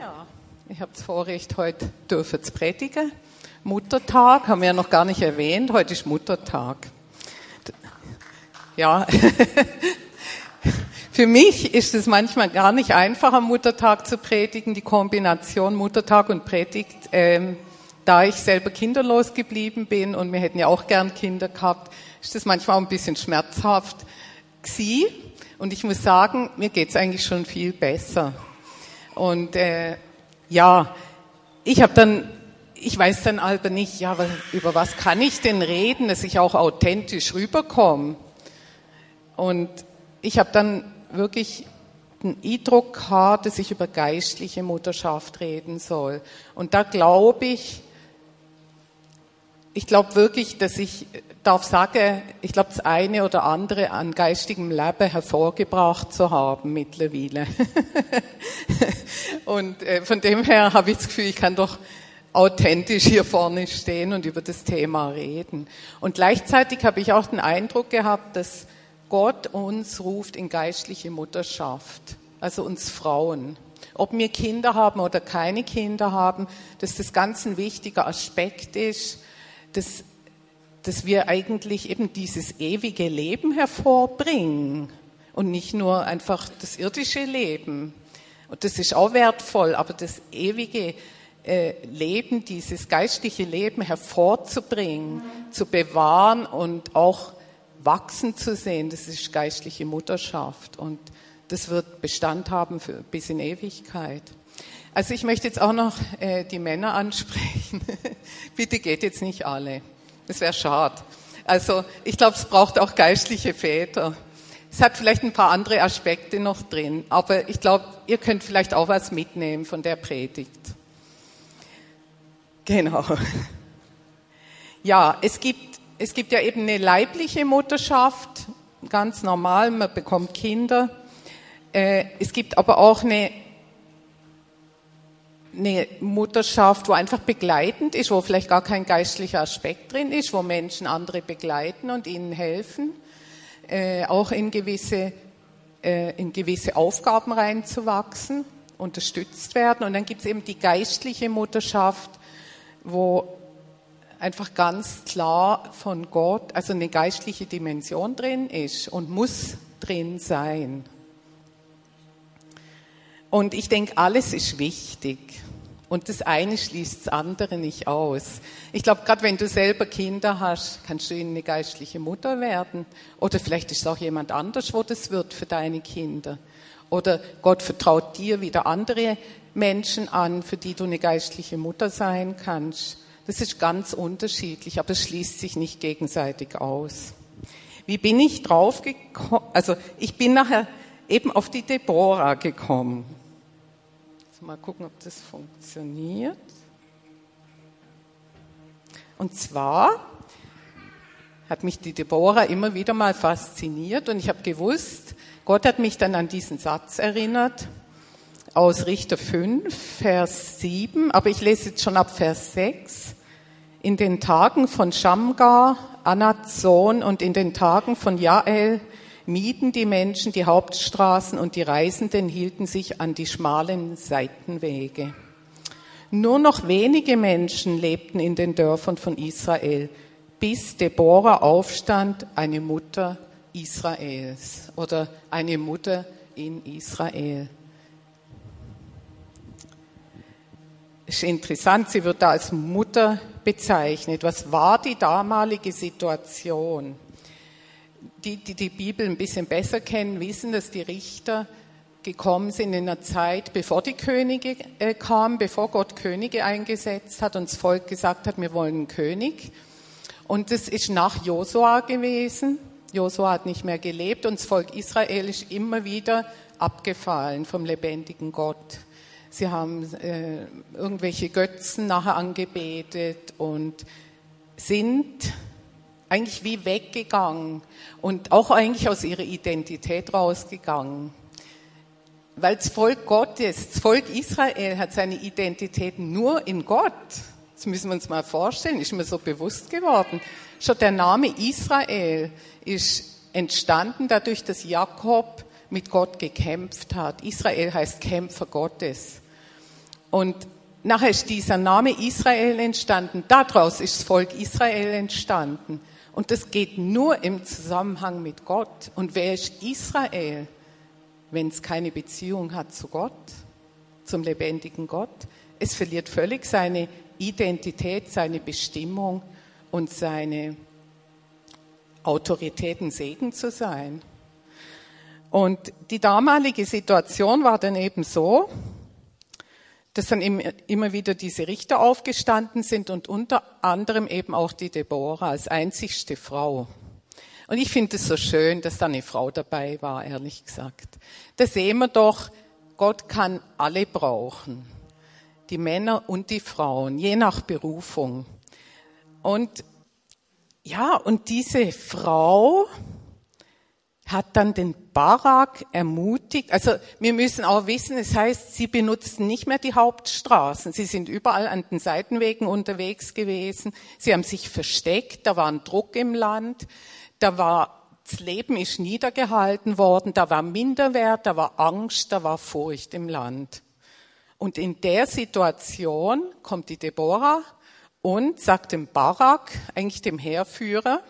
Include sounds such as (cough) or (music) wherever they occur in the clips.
Ja, ich habe das Vorrecht, heute dürfen zu predigen. Muttertag haben wir ja noch gar nicht erwähnt. Heute ist Muttertag. Ja, (laughs) für mich ist es manchmal gar nicht einfach, am Muttertag zu predigen. Die Kombination Muttertag und Predigt, ähm, da ich selber kinderlos geblieben bin und wir hätten ja auch gern Kinder gehabt, ist das manchmal auch ein bisschen schmerzhaft gewesen. Und ich muss sagen, mir geht's eigentlich schon viel besser. Und äh, ja, ich habe dann, ich weiß dann aber nicht, ja, über was kann ich denn reden, dass ich auch authentisch rüberkomme. Und ich habe dann wirklich den Eindruck gehabt, dass ich über geistliche Mutterschaft reden soll. Und da glaube ich, ich glaube wirklich, dass ich darf sagen, ich glaube, das eine oder andere an geistigem Leben hervorgebracht zu haben mittlerweile. (laughs) und äh, von dem her habe ich das Gefühl, ich kann doch authentisch hier vorne stehen und über das Thema reden. Und gleichzeitig habe ich auch den Eindruck gehabt, dass Gott uns ruft in geistliche Mutterschaft, also uns Frauen. Ob wir Kinder haben oder keine Kinder haben, dass das ganz ein wichtiger Aspekt ist, dass, dass wir eigentlich eben dieses ewige Leben hervorbringen und nicht nur einfach das irdische Leben. Und das ist auch wertvoll, aber das ewige äh, Leben, dieses geistliche Leben hervorzubringen, zu bewahren und auch wachsen zu sehen, das ist geistliche Mutterschaft und das wird Bestand haben für, bis in Ewigkeit. Also ich möchte jetzt auch noch äh, die Männer ansprechen. (laughs) Bitte geht jetzt nicht alle. Das wäre schade. Also ich glaube, es braucht auch geistliche Väter. Es hat vielleicht ein paar andere Aspekte noch drin, aber ich glaube, ihr könnt vielleicht auch was mitnehmen von der Predigt. Genau. (laughs) Ja, es gibt, es gibt ja eben eine leibliche Mutterschaft, ganz normal, man bekommt Kinder. Äh, es gibt aber auch eine eine Mutterschaft, wo einfach begleitend ist, wo vielleicht gar kein geistlicher Aspekt drin ist, wo Menschen andere begleiten und ihnen helfen, äh, auch in gewisse, äh, in gewisse Aufgaben reinzuwachsen, unterstützt werden. Und dann gibt es eben die geistliche Mutterschaft, wo einfach ganz klar von Gott, also eine geistliche Dimension drin ist und muss drin sein. Und ich denke, alles ist wichtig. Und das eine schließt das andere nicht aus. Ich glaube, gerade wenn du selber Kinder hast, kannst du ihnen eine geistliche Mutter werden. Oder vielleicht ist es auch jemand anders, wo das wird für deine Kinder. Oder Gott vertraut dir wieder andere Menschen an, für die du eine geistliche Mutter sein kannst. Das ist ganz unterschiedlich, aber es schließt sich nicht gegenseitig aus. Wie bin ich drauf gekommen? Also ich bin nachher eben auf die Deborah gekommen. Mal gucken, ob das funktioniert. Und zwar hat mich die Deborah immer wieder mal fasziniert und ich habe gewusst, Gott hat mich dann an diesen Satz erinnert aus Richter 5, Vers 7, aber ich lese jetzt schon ab Vers 6. In den Tagen von Shamgar, Anats Sohn und in den Tagen von Jael, mieden die Menschen die Hauptstraßen und die Reisenden hielten sich an die schmalen Seitenwege. Nur noch wenige Menschen lebten in den Dörfern von Israel, bis Deborah aufstand, eine Mutter Israels oder eine Mutter in Israel. ist interessant, sie wird da als Mutter bezeichnet. Was war die damalige Situation? Die, die die Bibel ein bisschen besser kennen, wissen, dass die Richter gekommen sind in einer Zeit, bevor die Könige äh, kamen, bevor Gott Könige eingesetzt hat und das Volk gesagt hat, wir wollen einen König. Und das ist nach Josua gewesen. Josua hat nicht mehr gelebt und das Volk Israel ist immer wieder abgefallen vom lebendigen Gott. Sie haben äh, irgendwelche Götzen nachher angebetet und sind eigentlich wie weggegangen und auch eigentlich aus ihrer Identität rausgegangen. Weil das Volk Gottes, das Volk Israel hat seine Identität nur in Gott. Das müssen wir uns mal vorstellen, ist mir so bewusst geworden. Schon der Name Israel ist entstanden dadurch, dass Jakob mit Gott gekämpft hat. Israel heißt Kämpfer Gottes. Und nachher ist dieser Name Israel entstanden. Daraus ist das Volk Israel entstanden. Und das geht nur im Zusammenhang mit Gott. Und wer ist Israel, wenn es keine Beziehung hat zu Gott, zum lebendigen Gott? Es verliert völlig seine Identität, seine Bestimmung und seine Autoritäten Segen zu sein. Und die damalige Situation war dann eben so, dass dann immer wieder diese Richter aufgestanden sind und unter anderem eben auch die Deborah als einzigste Frau. Und ich finde es so schön, dass da eine Frau dabei war, ehrlich gesagt. Da sehen wir doch, Gott kann alle brauchen. Die Männer und die Frauen, je nach Berufung. Und ja, und diese Frau hat dann den Barak ermutigt. Also wir müssen auch wissen, es heißt, sie benutzten nicht mehr die Hauptstraßen. Sie sind überall an den Seitenwegen unterwegs gewesen. Sie haben sich versteckt. Da war ein Druck im Land. Da war das Leben ist niedergehalten worden. Da war Minderwert, da war Angst, da war Furcht im Land. Und in der Situation kommt die Deborah und sagt dem Barak, eigentlich dem Heerführer,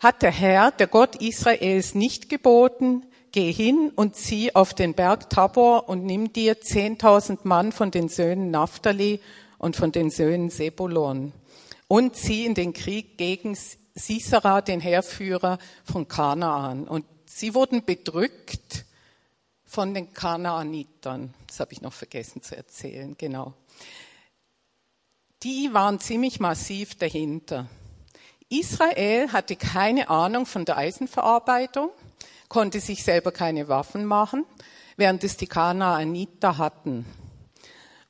hat der Herr, der Gott Israels, nicht geboten, geh hin und zieh auf den Berg Tabor und nimm dir zehntausend Mann von den Söhnen Naphtali und von den Söhnen Sebulon und zieh in den Krieg gegen Sisera, den Heerführer von Kanaan. Und sie wurden bedrückt von den Kanaanitern. Das habe ich noch vergessen zu erzählen, genau. Die waren ziemlich massiv dahinter. Israel hatte keine Ahnung von der Eisenverarbeitung, konnte sich selber keine Waffen machen, während es die Kanaaniter hatten.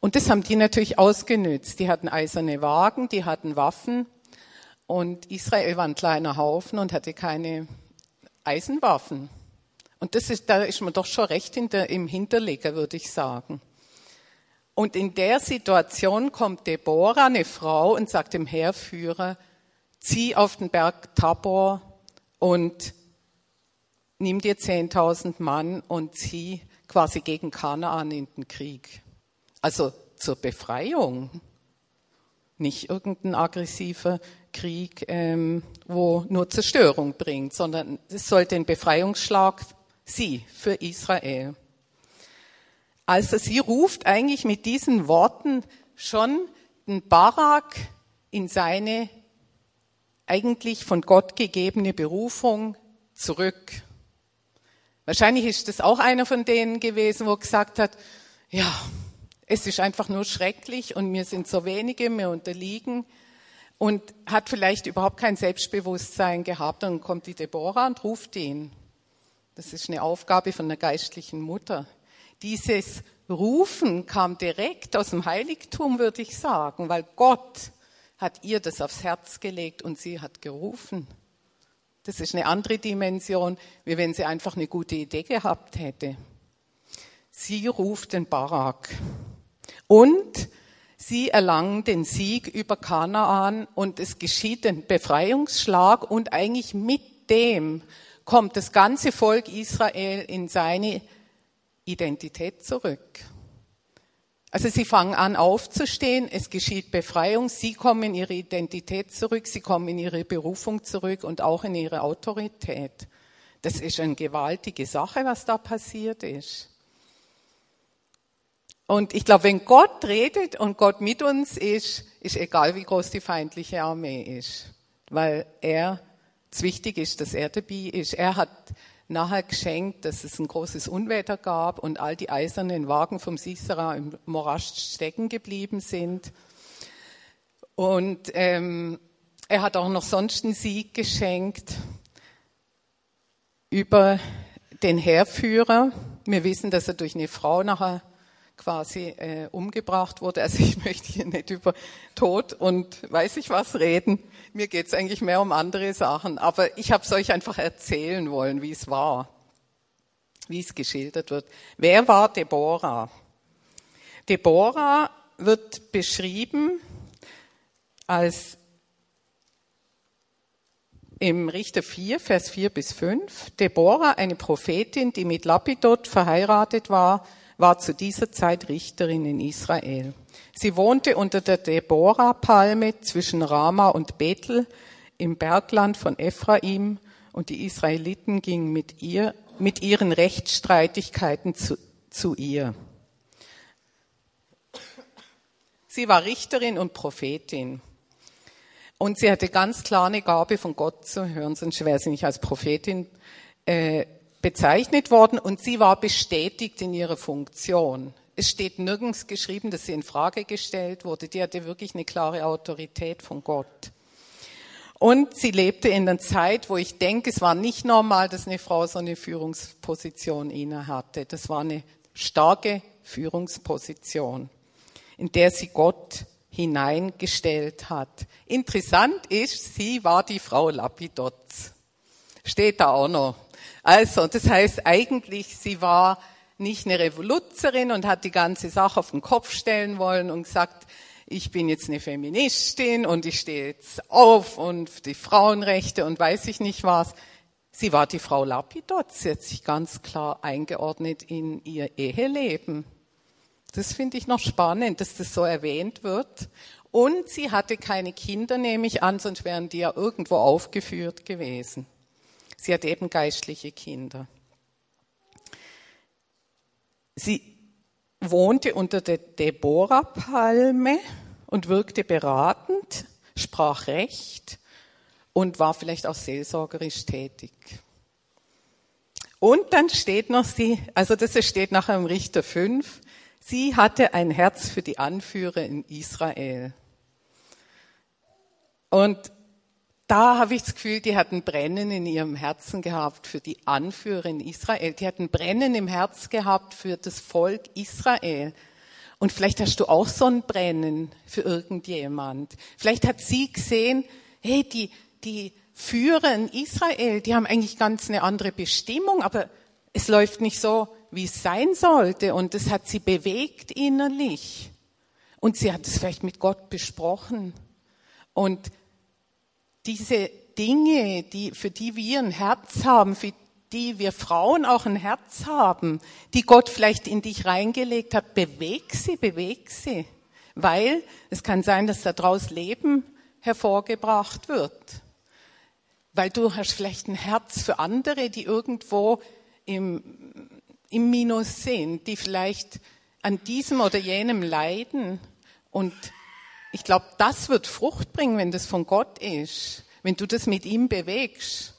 Und das haben die natürlich ausgenützt. Die hatten eiserne Wagen, die hatten Waffen. Und Israel war ein kleiner Haufen und hatte keine Eisenwaffen. Und das ist, da ist man doch schon recht hinter, im Hinterleger, würde ich sagen. Und in der Situation kommt Deborah, eine Frau, und sagt dem Heerführer, zieh auf den Berg Tabor und nimm dir 10.000 Mann und zieh quasi gegen Kanaan in den Krieg. Also zur Befreiung. Nicht irgendein aggressiver Krieg, ähm, wo nur Zerstörung bringt, sondern es soll den Befreiungsschlag sie für Israel. Also sie ruft eigentlich mit diesen Worten schon den Barak in seine eigentlich von Gott gegebene Berufung zurück. Wahrscheinlich ist das auch einer von denen gewesen, wo gesagt hat, ja, es ist einfach nur schrecklich und wir sind so wenige, wir unterliegen und hat vielleicht überhaupt kein Selbstbewusstsein gehabt. Und dann kommt die Deborah und ruft ihn. Das ist eine Aufgabe von der geistlichen Mutter. Dieses Rufen kam direkt aus dem Heiligtum, würde ich sagen, weil Gott hat ihr das aufs Herz gelegt und sie hat gerufen. Das ist eine andere Dimension, wie wenn sie einfach eine gute Idee gehabt hätte. Sie ruft den Barak und sie erlangen den Sieg über Kanaan und es geschieht ein Befreiungsschlag und eigentlich mit dem kommt das ganze Volk Israel in seine Identität zurück. Also sie fangen an aufzustehen, es geschieht Befreiung, sie kommen in ihre Identität zurück, sie kommen in ihre Berufung zurück und auch in ihre Autorität. Das ist eine gewaltige Sache, was da passiert ist. Und ich glaube, wenn Gott redet und Gott mit uns ist, ist egal, wie groß die feindliche Armee ist, weil er, es wichtig ist, dass er dabei ist. Er hat nachher geschenkt, dass es ein großes Unwetter gab und all die eisernen Wagen vom Sisera im Morast stecken geblieben sind. Und ähm, er hat auch noch sonst einen Sieg geschenkt über den Heerführer. Wir wissen, dass er durch eine Frau nachher quasi äh, umgebracht wurde. Also ich (laughs) möchte hier nicht über Tod und weiß ich was reden. Mir geht es eigentlich mehr um andere Sachen. Aber ich habe es euch einfach erzählen wollen, wie es war, wie es geschildert wird. Wer war Deborah? Deborah wird beschrieben als im Richter 4, Vers 4 bis 5, Deborah, eine Prophetin, die mit Lapidot verheiratet war, war zu dieser Zeit Richterin in Israel. Sie wohnte unter der Deborah-Palme zwischen Rama und Bethel im Bergland von Ephraim und die Israeliten gingen mit ihr, mit ihren Rechtsstreitigkeiten zu, zu ihr. Sie war Richterin und Prophetin. Und sie hatte ganz klar eine Gabe von Gott zu hören, sonst wäre sie nicht als Prophetin äh, bezeichnet worden. Und sie war bestätigt in ihrer Funktion. Es steht nirgends geschrieben, dass sie in Frage gestellt wurde. Die hatte wirklich eine klare Autorität von Gott. Und sie lebte in einer Zeit, wo ich denke, es war nicht normal, dass eine Frau so eine Führungsposition inne hatte. Das war eine starke Führungsposition, in der sie Gott hineingestellt hat. Interessant ist, sie war die Frau Lapidotz. Steht da auch noch. Also, das heißt eigentlich, sie war nicht eine Revoluzerin und hat die ganze Sache auf den Kopf stellen wollen und gesagt, ich bin jetzt eine Feministin und ich stehe jetzt auf und die Frauenrechte und weiß ich nicht was. Sie war die Frau Lapidot. Sie hat sich ganz klar eingeordnet in ihr Eheleben. Das finde ich noch spannend, dass das so erwähnt wird. Und sie hatte keine Kinder, nehme ich an, sonst wären die ja irgendwo aufgeführt gewesen. Sie hat eben geistliche Kinder. Sie wohnte unter der Deborah-Palme und wirkte beratend, sprach Recht und war vielleicht auch seelsorgerisch tätig. Und dann steht noch sie, also das steht nachher im Richter 5, sie hatte ein Herz für die Anführer in Israel. Und da habe ich das Gefühl, die hatten Brennen in ihrem Herzen gehabt für die Anführer in Israel. Die hatten Brennen im Herz gehabt für das Volk Israel. Und vielleicht hast du auch so ein Brennen für irgendjemand. Vielleicht hat sie gesehen, hey, die, die Führer in Israel, die haben eigentlich ganz eine andere Bestimmung, aber es läuft nicht so, wie es sein sollte. Und das hat sie bewegt innerlich. Und sie hat es vielleicht mit Gott besprochen. Und diese Dinge, die, für die wir ein Herz haben, für die wir Frauen auch ein Herz haben, die Gott vielleicht in dich reingelegt hat, beweg sie, beweg sie. Weil es kann sein, dass daraus Leben hervorgebracht wird. Weil du hast vielleicht ein Herz für andere, die irgendwo im, im Minus sind, die vielleicht an diesem oder jenem leiden. Und ich glaube, das wird Frucht bringen, wenn das von Gott ist, wenn du das mit ihm bewegst.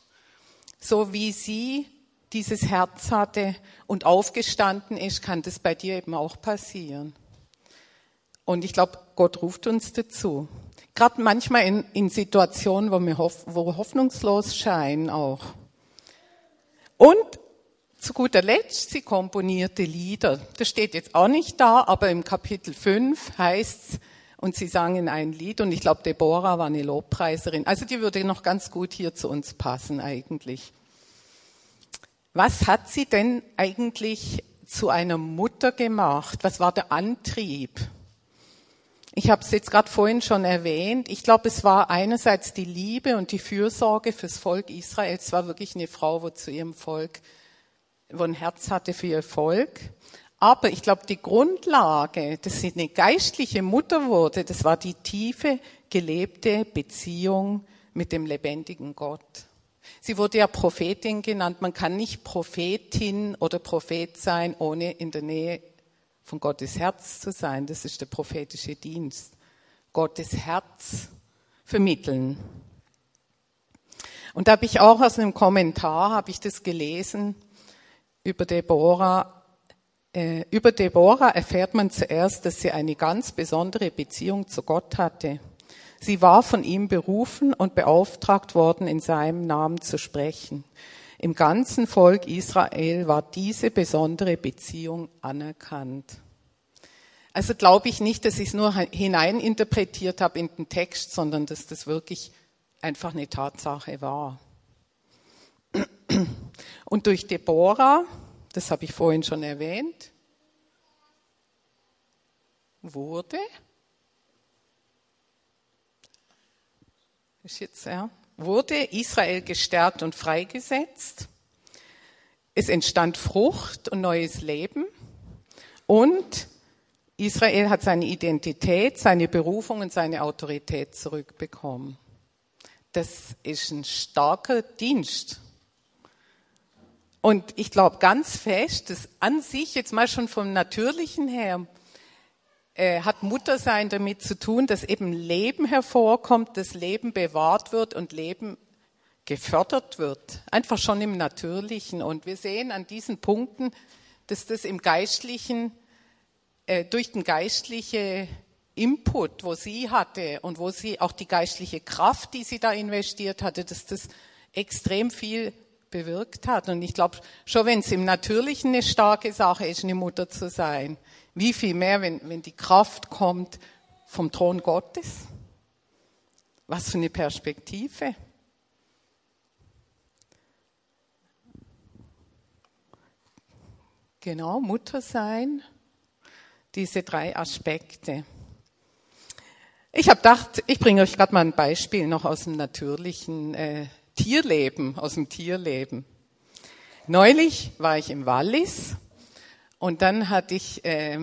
So wie sie dieses Herz hatte und aufgestanden ist, kann das bei dir eben auch passieren. Und ich glaube, Gott ruft uns dazu. Gerade manchmal in, in Situationen, wo wir hoff, wo hoffnungslos scheinen auch. Und zu guter Letzt, sie komponierte Lieder. Das steht jetzt auch nicht da, aber im Kapitel 5 heißt's, und sie sangen ein Lied und ich glaube, Deborah war eine Lobpreiserin. Also die würde noch ganz gut hier zu uns passen eigentlich. Was hat sie denn eigentlich zu einer Mutter gemacht? Was war der Antrieb? Ich habe es jetzt gerade vorhin schon erwähnt. Ich glaube, es war einerseits die Liebe und die Fürsorge fürs Volk Israel. Es war wirklich eine Frau, wo zu ihrem Volk, wo ein Herz hatte für ihr Volk. Aber ich glaube, die Grundlage, dass sie eine geistliche Mutter wurde, das war die tiefe, gelebte Beziehung mit dem lebendigen Gott. Sie wurde ja Prophetin genannt. Man kann nicht Prophetin oder Prophet sein, ohne in der Nähe von Gottes Herz zu sein. Das ist der prophetische Dienst. Gottes Herz vermitteln. Und da habe ich auch aus einem Kommentar, habe ich das gelesen über Deborah, über Deborah erfährt man zuerst, dass sie eine ganz besondere Beziehung zu Gott hatte. Sie war von ihm berufen und beauftragt worden, in seinem Namen zu sprechen. Im ganzen Volk Israel war diese besondere Beziehung anerkannt. Also glaube ich nicht, dass ich es nur hineininterpretiert habe in den Text, sondern dass das wirklich einfach eine Tatsache war. Und durch Deborah das habe ich vorhin schon erwähnt, wurde, ist jetzt, ja, wurde Israel gestärkt und freigesetzt. Es entstand Frucht und neues Leben. Und Israel hat seine Identität, seine Berufung und seine Autorität zurückbekommen. Das ist ein starker Dienst. Und ich glaube ganz fest, dass an sich, jetzt mal schon vom Natürlichen her, äh, hat Muttersein damit zu tun, dass eben Leben hervorkommt, dass Leben bewahrt wird und Leben gefördert wird. Einfach schon im Natürlichen. Und wir sehen an diesen Punkten, dass das im Geistlichen, äh, durch den geistlichen Input, wo sie hatte und wo sie auch die geistliche Kraft, die sie da investiert hatte, dass das extrem viel bewirkt hat. Und ich glaube, schon wenn es im Natürlichen eine starke Sache ist, eine Mutter zu sein, wie viel mehr, wenn, wenn die Kraft kommt vom Thron Gottes? Was für eine Perspektive. Genau, Mutter sein, diese drei Aspekte. Ich habe gedacht, ich bringe euch gerade mal ein Beispiel noch aus dem natürlichen äh, Tierleben, aus dem Tierleben. Neulich war ich im Wallis und dann hatte ich, äh,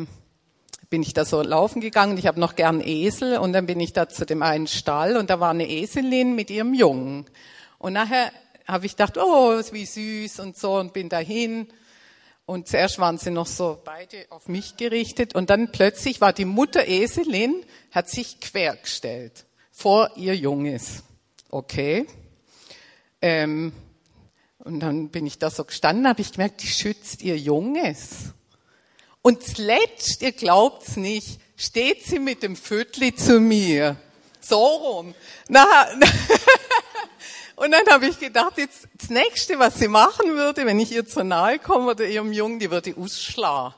bin ich da so laufen gegangen. Ich habe noch gern Esel und dann bin ich da zu dem einen Stall und da war eine Eselin mit ihrem Jungen. Und nachher habe ich gedacht, oh, wie süß und so und bin dahin. Und zuerst waren sie noch so beide auf mich gerichtet und dann plötzlich war die Mutter Eselin, hat sich quergestellt vor ihr Junges. Okay. Ähm, und dann bin ich da so gestanden, habe ich gemerkt, die schützt ihr Junges. Und zuletzt, ihr glaubt's nicht, steht sie mit dem Vötli zu mir. So rum. Na, (laughs) und dann habe ich gedacht, jetzt das nächste, was sie machen würde, wenn ich ihr zu nahe komme oder ihrem Jungen, die würde ausschlagen.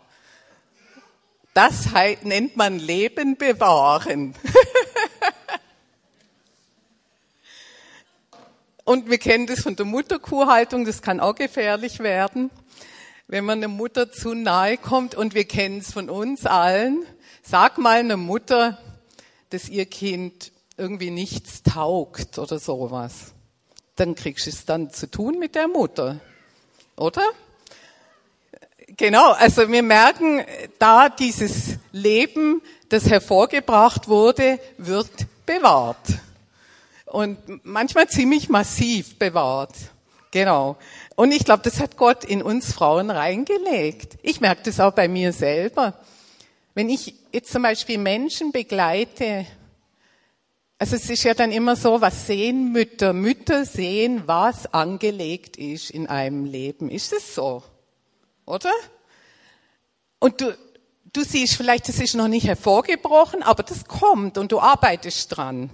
Das nennt man Leben bewahren. (laughs) Und wir kennen das von der Mutterkuhhaltung, das kann auch gefährlich werden wenn man einer Mutter zu nahe kommt und wir kennen es von uns allen. Sag mal einer Mutter, dass ihr Kind irgendwie nichts taugt oder sowas. Dann kriegst du es dann zu tun mit der Mutter. Oder? Genau, also wir merken, da dieses Leben, das hervorgebracht wurde, wird bewahrt. Und manchmal ziemlich massiv bewahrt. Genau. Und ich glaube, das hat Gott in uns Frauen reingelegt. Ich merke das auch bei mir selber. Wenn ich jetzt zum Beispiel Menschen begleite, also es ist ja dann immer so, was sehen Mütter? Mütter sehen, was angelegt ist in einem Leben. Ist es so? Oder? Und du, du siehst vielleicht, das ist noch nicht hervorgebrochen, aber das kommt und du arbeitest dran.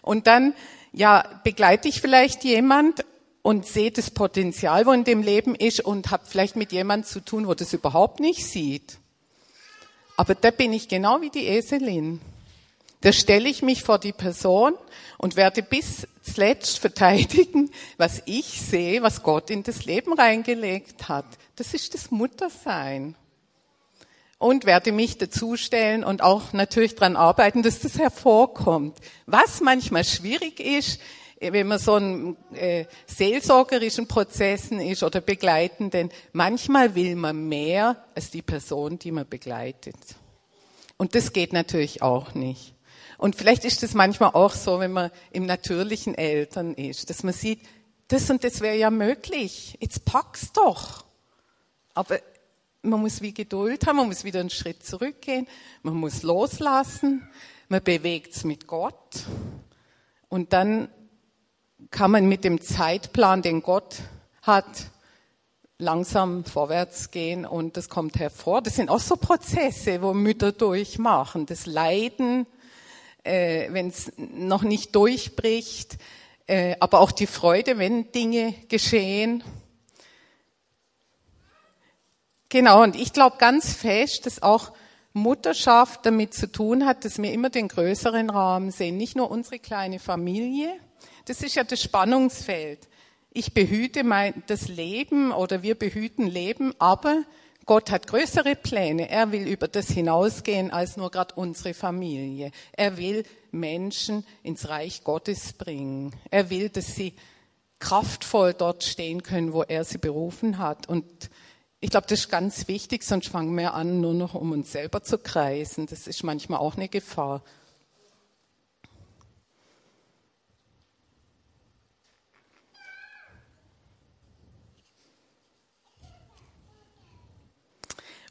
Und dann, ja, begleite ich vielleicht jemand und sehe das Potenzial, wo in dem Leben ist und habe vielleicht mit jemand zu tun, wo das überhaupt nicht sieht. Aber da bin ich genau wie die Eselin. Da stelle ich mich vor die Person und werde bis zuletzt verteidigen, was ich sehe, was Gott in das Leben reingelegt hat. Das ist das Muttersein. Und werde mich dazustellen und auch natürlich dran arbeiten, dass das hervorkommt. Was manchmal schwierig ist, wenn man so ein äh, seelsorgerischen Prozessen ist oder begleiten, denn manchmal will man mehr als die Person, die man begleitet. Und das geht natürlich auch nicht. Und vielleicht ist es manchmal auch so, wenn man im natürlichen Eltern ist, dass man sieht, das und das wäre ja möglich. Jetzt pack's doch. Aber man muss wie Geduld haben, man muss wieder einen Schritt zurückgehen, man muss loslassen, man bewegt's mit Gott. Und dann kann man mit dem Zeitplan, den Gott hat, langsam vorwärts gehen und das kommt hervor. Das sind auch so Prozesse, wo Mütter durchmachen. Das Leiden, äh, wenn es noch nicht durchbricht, äh, aber auch die Freude, wenn Dinge geschehen. Genau, und ich glaube ganz fest, dass auch Mutterschaft damit zu tun hat, dass wir immer den größeren Rahmen sehen. Nicht nur unsere kleine Familie, das ist ja das Spannungsfeld. Ich behüte mein, das Leben oder wir behüten Leben, aber Gott hat größere Pläne. Er will über das hinausgehen als nur gerade unsere Familie. Er will Menschen ins Reich Gottes bringen. Er will, dass sie kraftvoll dort stehen können, wo er sie berufen hat. Und Ich glaube, das ist ganz wichtig, sonst fangen wir an, nur noch um uns selber zu kreisen. Das ist manchmal auch eine Gefahr.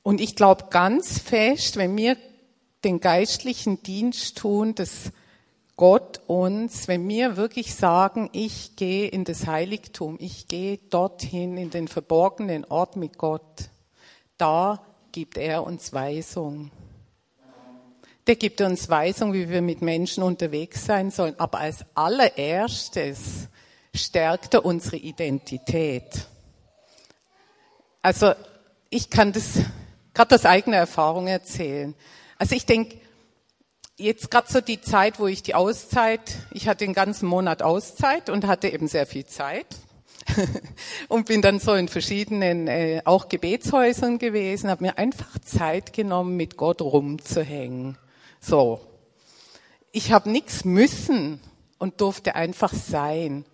Und ich glaube ganz fest, wenn wir den geistlichen Dienst tun, dass Gott uns, wenn wir wirklich sagen, ich gehe in das Heiligtum, ich gehe dorthin in den verborgenen Ort mit Gott, da gibt er uns Weisung. Der gibt uns Weisung, wie wir mit Menschen unterwegs sein sollen. Aber als allererstes stärkt er unsere Identität. Also ich kann das gerade aus eigener Erfahrung erzählen. Also ich denke, jetzt gerade so die Zeit, wo ich die Auszeit, ich hatte den ganzen Monat Auszeit und hatte eben sehr viel Zeit (laughs) und bin dann so in verschiedenen äh, auch Gebetshäusern gewesen, habe mir einfach Zeit genommen, mit Gott rumzuhängen. So, ich habe nichts müssen und durfte einfach sein.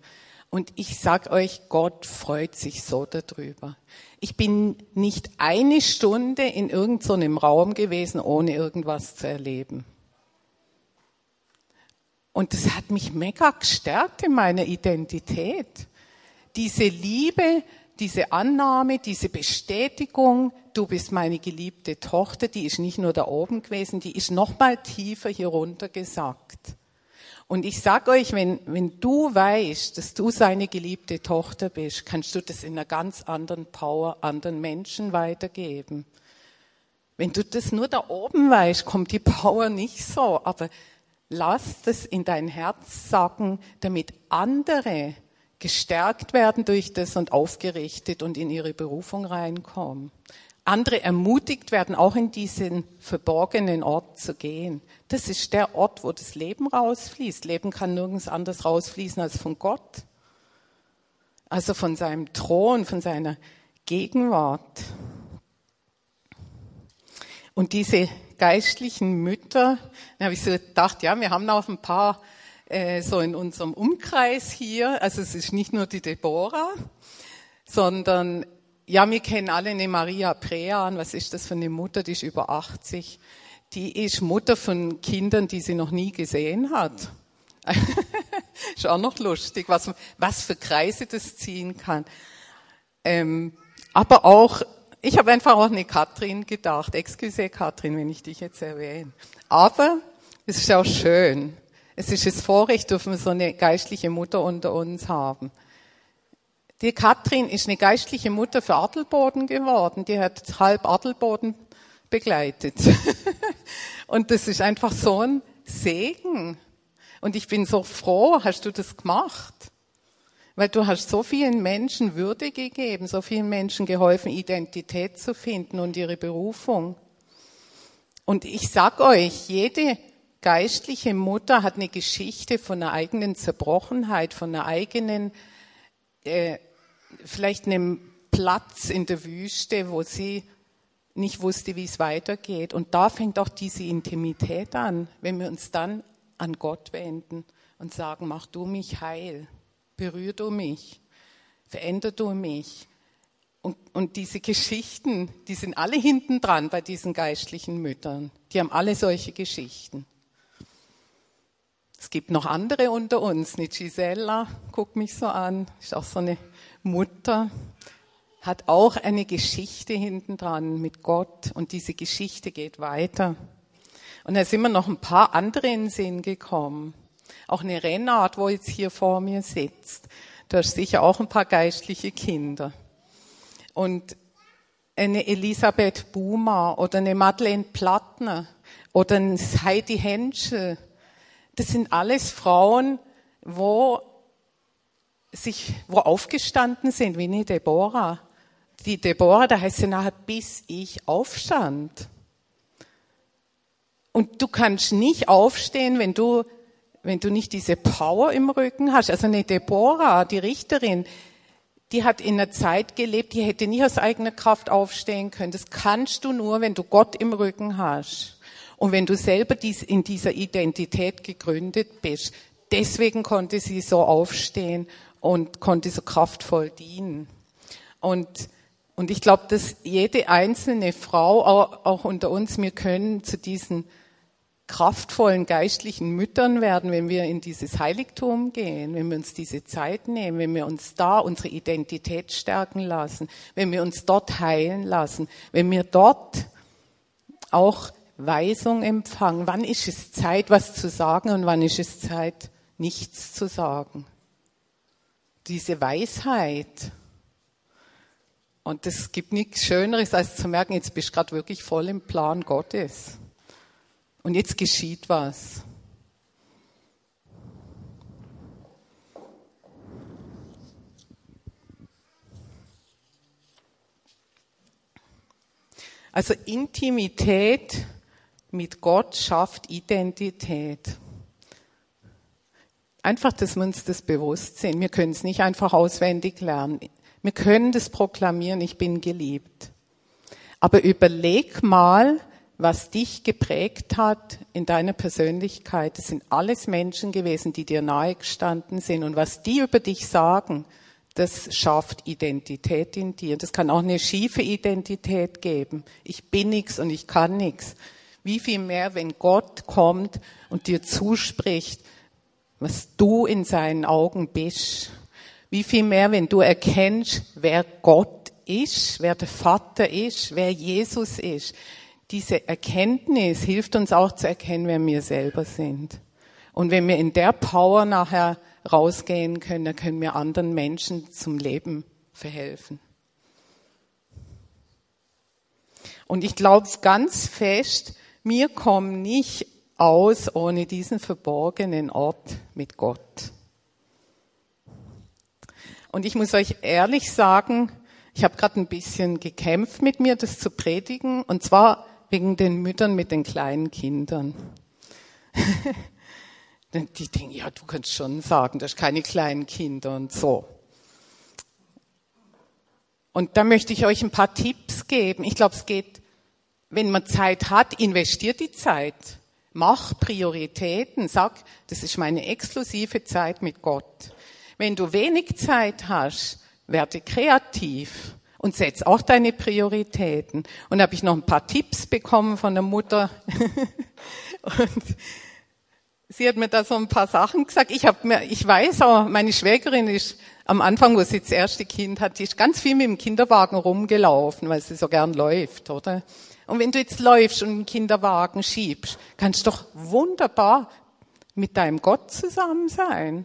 Und ich sag euch, Gott freut sich so darüber. Ich bin nicht eine Stunde in irgendeinem so Raum gewesen, ohne irgendwas zu erleben. Und das hat mich mega gestärkt in meiner Identität. Diese Liebe, diese Annahme, diese Bestätigung, du bist meine geliebte Tochter, die ist nicht nur da oben gewesen, die ist noch mal tiefer hier runter gesagt. Und ich sag euch, wenn, wenn du weißt, dass du seine geliebte Tochter bist, kannst du das in einer ganz anderen Power anderen Menschen weitergeben. Wenn du das nur da oben weißt, kommt die Power nicht so, aber lass das in dein Herz sagen, damit andere gestärkt werden durch das und aufgerichtet und in ihre Berufung reinkommen. Andere ermutigt werden, auch in diesen verborgenen Ort zu gehen. Das ist der Ort, wo das Leben rausfließt. Leben kann nirgends anders rausfließen als von Gott. Also von seinem Thron, von seiner Gegenwart. Und diese geistlichen Mütter, da habe ich so gedacht, ja, wir haben auch ein paar äh, so in unserem Umkreis hier. Also es ist nicht nur die Deborah, sondern ja, wir kennen alle eine Maria Prean. Was ist das für eine Mutter? Die ist über 80. Die ist Mutter von Kindern, die sie noch nie gesehen hat. (laughs) ist auch noch lustig, was, was für Kreise das ziehen kann. Ähm, aber auch ich habe einfach auch eine Katrin gedacht. Excuse Katrin, wenn ich dich jetzt erwähne. Aber es ist auch schön. Es ist das Vorrecht, dürfen wir so eine geistliche Mutter unter uns haben. Die Katrin ist eine geistliche Mutter für Adelboden geworden. Die hat halb Adelboden begleitet. (laughs) Und das ist einfach so ein Segen. Und ich bin so froh, hast du das gemacht? Weil du hast so vielen Menschen Würde gegeben, so vielen Menschen geholfen, Identität zu finden und ihre Berufung. Und ich sag euch, jede geistliche Mutter hat eine Geschichte von einer eigenen Zerbrochenheit, von einer eigenen, äh, vielleicht einem Platz in der Wüste, wo sie nicht wusste, wie es weitergeht. Und da fängt auch diese Intimität an, wenn wir uns dann an Gott wenden und sagen, mach du mich heil berühr du mich, veränder du mich. Und, und diese Geschichten, die sind alle hinten dran bei diesen geistlichen Müttern. Die haben alle solche Geschichten. Es gibt noch andere unter uns. Eine Gisella, guck mich so an, ist auch so eine Mutter, hat auch eine Geschichte hinten dran mit Gott und diese Geschichte geht weiter. Und da sind mir noch ein paar andere in den Sinn gekommen. Auch eine Rennart, wo jetzt hier vor mir sitzt. Da hast sicher auch ein paar geistliche Kinder. Und eine Elisabeth Buma oder eine Madeleine Plattner oder ein Heidi Henschel. Das sind alles Frauen, wo sich, wo aufgestanden sind, wie eine Deborah. Die Deborah, da heißt sie nachher, bis ich aufstand. Und du kannst nicht aufstehen, wenn du wenn du nicht diese Power im Rücken hast. Also eine Deborah, die Richterin, die hat in einer Zeit gelebt, die hätte nie aus eigener Kraft aufstehen können. Das kannst du nur, wenn du Gott im Rücken hast. Und wenn du selber in dieser Identität gegründet bist. Deswegen konnte sie so aufstehen und konnte so kraftvoll dienen. Und Und ich glaube, dass jede einzelne Frau, auch unter uns, wir können zu diesen kraftvollen geistlichen Müttern werden, wenn wir in dieses Heiligtum gehen, wenn wir uns diese Zeit nehmen, wenn wir uns da unsere Identität stärken lassen, wenn wir uns dort heilen lassen, wenn wir dort auch Weisung empfangen. Wann ist es Zeit, was zu sagen und wann ist es Zeit, nichts zu sagen? Diese Weisheit. Und es gibt nichts Schöneres, als zu merken, jetzt bist du gerade wirklich voll im Plan Gottes. Und jetzt geschieht was. Also Intimität mit Gott schafft Identität. Einfach, dass wir uns das bewusst sind. Wir können es nicht einfach auswendig lernen. Wir können das proklamieren, ich bin geliebt. Aber überleg mal, was dich geprägt hat in deiner Persönlichkeit. Das sind alles Menschen gewesen, die dir nahegestanden sind. Und was die über dich sagen, das schafft Identität in dir. Das kann auch eine schiefe Identität geben. Ich bin nichts und ich kann nichts. Wie viel mehr, wenn Gott kommt und dir zuspricht, was du in seinen Augen bist. Wie viel mehr, wenn du erkennst, wer Gott ist, wer der Vater ist, wer Jesus ist diese Erkenntnis hilft uns auch zu erkennen, wer wir selber sind. Und wenn wir in der Power nachher rausgehen können, dann können wir anderen Menschen zum Leben verhelfen. Und ich glaube ganz fest, wir kommen nicht aus ohne diesen verborgenen Ort mit Gott. Und ich muss euch ehrlich sagen, ich habe gerade ein bisschen gekämpft mit mir, das zu predigen. Und zwar wegen den Müttern mit den kleinen Kindern. (laughs) Die denken, ja, du kannst schon sagen, das ist keine kleinen Kinder und so. Und da möchte ich euch ein paar Tipps geben. Ich glaube, es geht, wenn man Zeit hat, investiert die Zeit. Mach Prioritäten. Sag, das ist meine exklusive Zeit mit Gott. Wenn du wenig Zeit hast, werde kreativ und setz auch deine Prioritäten. Und habe ich noch ein paar Tipps bekommen von der Mutter. (laughs) und sie hat mir da so ein paar Sachen gesagt. Ich habe mir, ich weiß auch, meine Schwägerin ist am Anfang, wo sie das erste Kind hat, die ist ganz viel mit dem Kinderwagen rumgelaufen, weil sie so gern läuft, oder? Und wenn du jetzt läufst und einen Kinderwagen schiebst, kannst du doch wunderbar mit deinem Gott zusammen sein.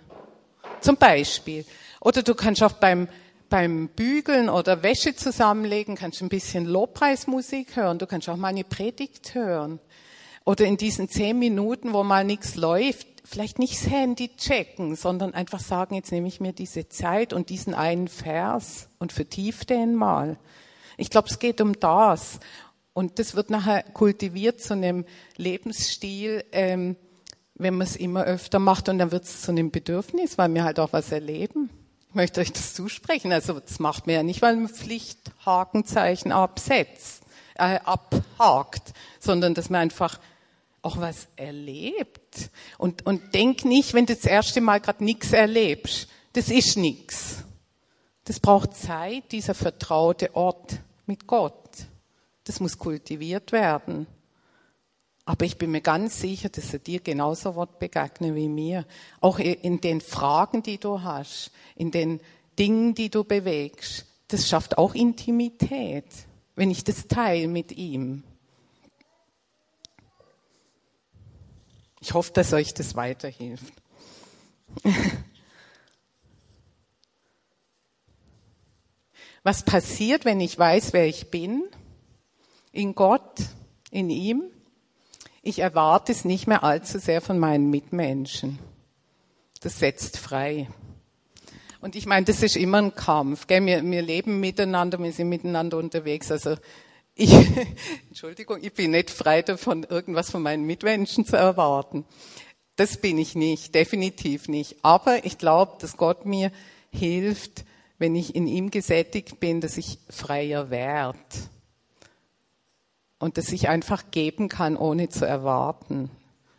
Zum Beispiel. Oder du kannst auch beim beim Bügeln oder Wäsche zusammenlegen kannst du ein bisschen Lobpreismusik hören. Du kannst auch mal eine Predigt hören. Oder in diesen zehn Minuten, wo mal nichts läuft, vielleicht nicht das Handy checken, sondern einfach sagen, jetzt nehme ich mir diese Zeit und diesen einen Vers und vertief den mal. Ich glaube, es geht um das. Und das wird nachher kultiviert zu einem Lebensstil, ähm, wenn man es immer öfter macht und dann wird es zu einem Bedürfnis, weil wir halt auch was erleben. Ich möchte euch das zusprechen. Also das macht man ja nicht, weil man Pflichthakenzeichen absetzt, äh, abhakt, sondern dass man einfach auch was erlebt. Und, und denk nicht, wenn du das erste Mal gerade nichts erlebst, das ist nichts. Das braucht Zeit, dieser vertraute Ort mit Gott. Das muss kultiviert werden. Aber ich bin mir ganz sicher, dass er dir genauso wird begegnen wie mir. Auch in den Fragen, die du hast, in den Dingen, die du bewegst. Das schafft auch Intimität, wenn ich das teile mit ihm. Ich hoffe, dass euch das weiterhilft. (laughs) Was passiert, wenn ich weiß, wer ich bin? In Gott, in ihm? Ich erwarte es nicht mehr allzu sehr von meinen Mitmenschen. Das setzt frei. Und ich meine, das ist immer ein Kampf. Gell? Wir, wir leben miteinander, wir sind miteinander unterwegs. Also ich, (laughs) Entschuldigung, ich bin nicht frei davon, irgendwas von meinen Mitmenschen zu erwarten. Das bin ich nicht, definitiv nicht. Aber ich glaube, dass Gott mir hilft, wenn ich in ihm gesättigt bin, dass ich freier werde und das ich einfach geben kann, ohne zu erwarten.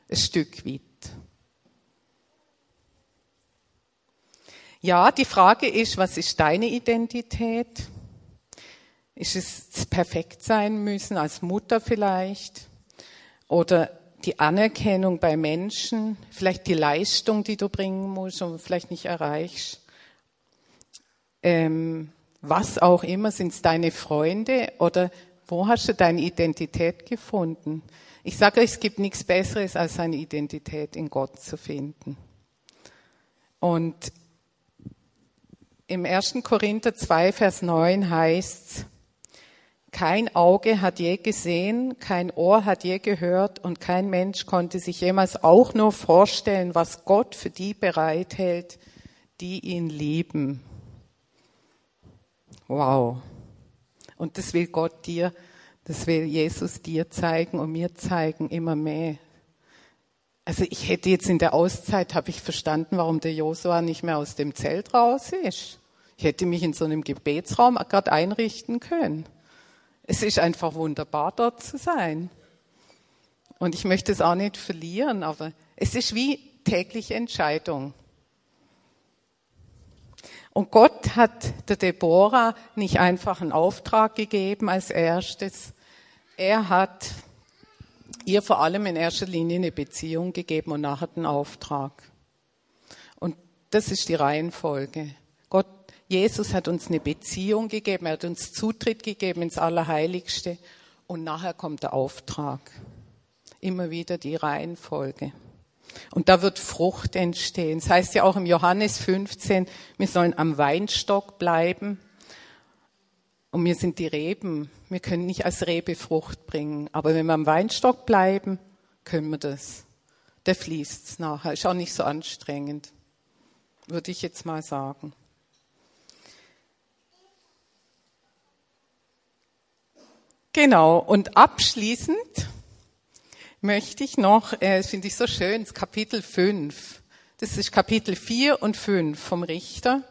Ein Stück weit. Ja, die Frage ist, was ist deine Identität? Ist es perfekt sein müssen als Mutter vielleicht? Oder die Anerkennung bei Menschen, vielleicht die Leistung, die du bringen musst und vielleicht nicht erreichst. Ähm, was auch immer, sind es deine Freunde oder wo hast du deine Identität gefunden? Ich sage euch, es gibt nichts Besseres, als seine Identität in Gott zu finden. Und im 1. Korinther 2, Vers 9 heißt kein Auge hat je gesehen, kein Ohr hat je gehört und kein Mensch konnte sich jemals auch nur vorstellen, was Gott für die bereithält, die ihn lieben. Wow. Und das will Gott dir, das will Jesus dir zeigen und mir zeigen immer mehr. Also ich hätte jetzt in der Auszeit, habe ich verstanden, warum der Josua nicht mehr aus dem Zelt raus ist. Ich hätte mich in so einem Gebetsraum gerade einrichten können. Es ist einfach wunderbar, dort zu sein. Und ich möchte es auch nicht verlieren, aber es ist wie tägliche Entscheidung. Und Gott hat der Deborah nicht einfach einen Auftrag gegeben als erstes. Er hat ihr vor allem in erster Linie eine Beziehung gegeben und nachher einen Auftrag. Und das ist die Reihenfolge. Gott, Jesus hat uns eine Beziehung gegeben, er hat uns Zutritt gegeben ins Allerheiligste und nachher kommt der Auftrag. Immer wieder die Reihenfolge. Und da wird Frucht entstehen. Das heißt ja auch im Johannes 15, wir sollen am Weinstock bleiben. Und wir sind die Reben. Wir können nicht als Rebe Frucht bringen. Aber wenn wir am Weinstock bleiben, können wir das. Der fließt nachher. Ist auch nicht so anstrengend. Würde ich jetzt mal sagen. Genau. Und abschließend möchte ich noch, äh, finde ich so schön, das Kapitel 5. Das ist Kapitel 4 und 5 vom Richter.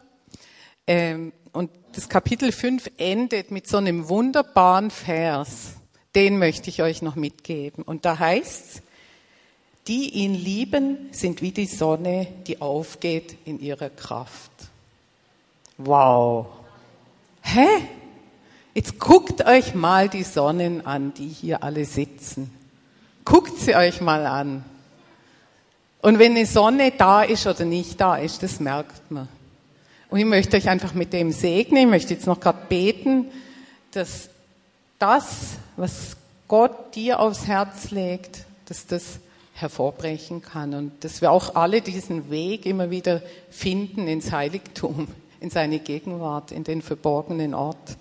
Ähm, und das Kapitel 5 endet mit so einem wunderbaren Vers. Den möchte ich euch noch mitgeben. Und da heißt die ihn lieben, sind wie die Sonne, die aufgeht in ihrer Kraft. Wow. Hä? Jetzt guckt euch mal die Sonnen an, die hier alle sitzen. Guckt sie euch mal an. Und wenn eine Sonne da ist oder nicht da ist, das merkt man. Und ich möchte euch einfach mit dem segnen. Ich möchte jetzt noch gerade beten, dass das, was Gott dir aufs Herz legt, dass das hervorbrechen kann und dass wir auch alle diesen Weg immer wieder finden ins Heiligtum, in seine Gegenwart, in den verborgenen Ort.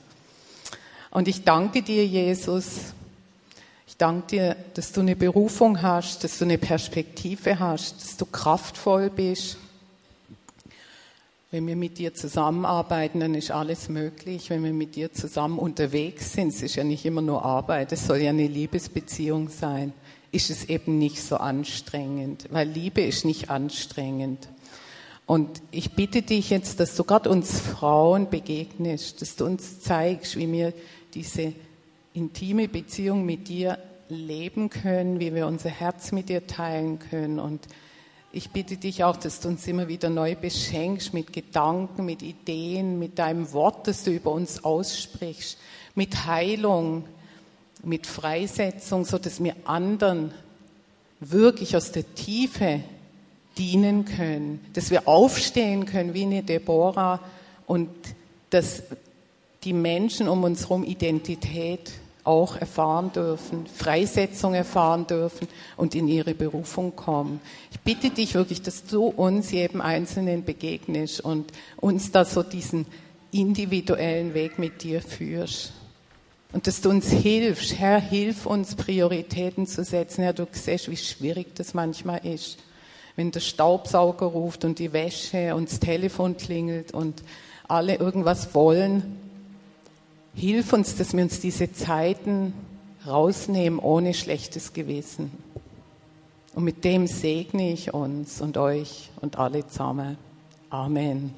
Und ich danke dir, Jesus, danke dir, dass du eine Berufung hast, dass du eine Perspektive hast, dass du kraftvoll bist. Wenn wir mit dir zusammenarbeiten, dann ist alles möglich. Wenn wir mit dir zusammen unterwegs sind, es ist ja nicht immer nur Arbeit, es soll ja eine Liebesbeziehung sein, ist es eben nicht so anstrengend, weil Liebe ist nicht anstrengend. Und ich bitte dich jetzt, dass du gerade uns Frauen begegnest, dass du uns zeigst, wie wir diese intime Beziehung mit dir leben können, wie wir unser Herz mit dir teilen können. Und ich bitte dich auch, dass du uns immer wieder neu beschenkst mit Gedanken, mit Ideen, mit deinem Wort, das du über uns aussprichst, mit Heilung, mit Freisetzung, so dass wir anderen wirklich aus der Tiefe dienen können, dass wir aufstehen können wie eine Deborah und dass die Menschen um uns herum Identität auch erfahren dürfen, Freisetzung erfahren dürfen und in ihre Berufung kommen. Ich bitte dich wirklich, dass du uns jedem Einzelnen begegnest und uns da so diesen individuellen Weg mit dir führst. Und dass du uns hilfst. Herr, hilf uns, Prioritäten zu setzen. Herr, du siehst, wie schwierig das manchmal ist. Wenn der Staubsauger ruft und die Wäsche und das Telefon klingelt und alle irgendwas wollen Hilf uns, dass wir uns diese Zeiten rausnehmen ohne schlechtes Gewissen. Und mit dem segne ich uns und euch und alle zusammen. Amen.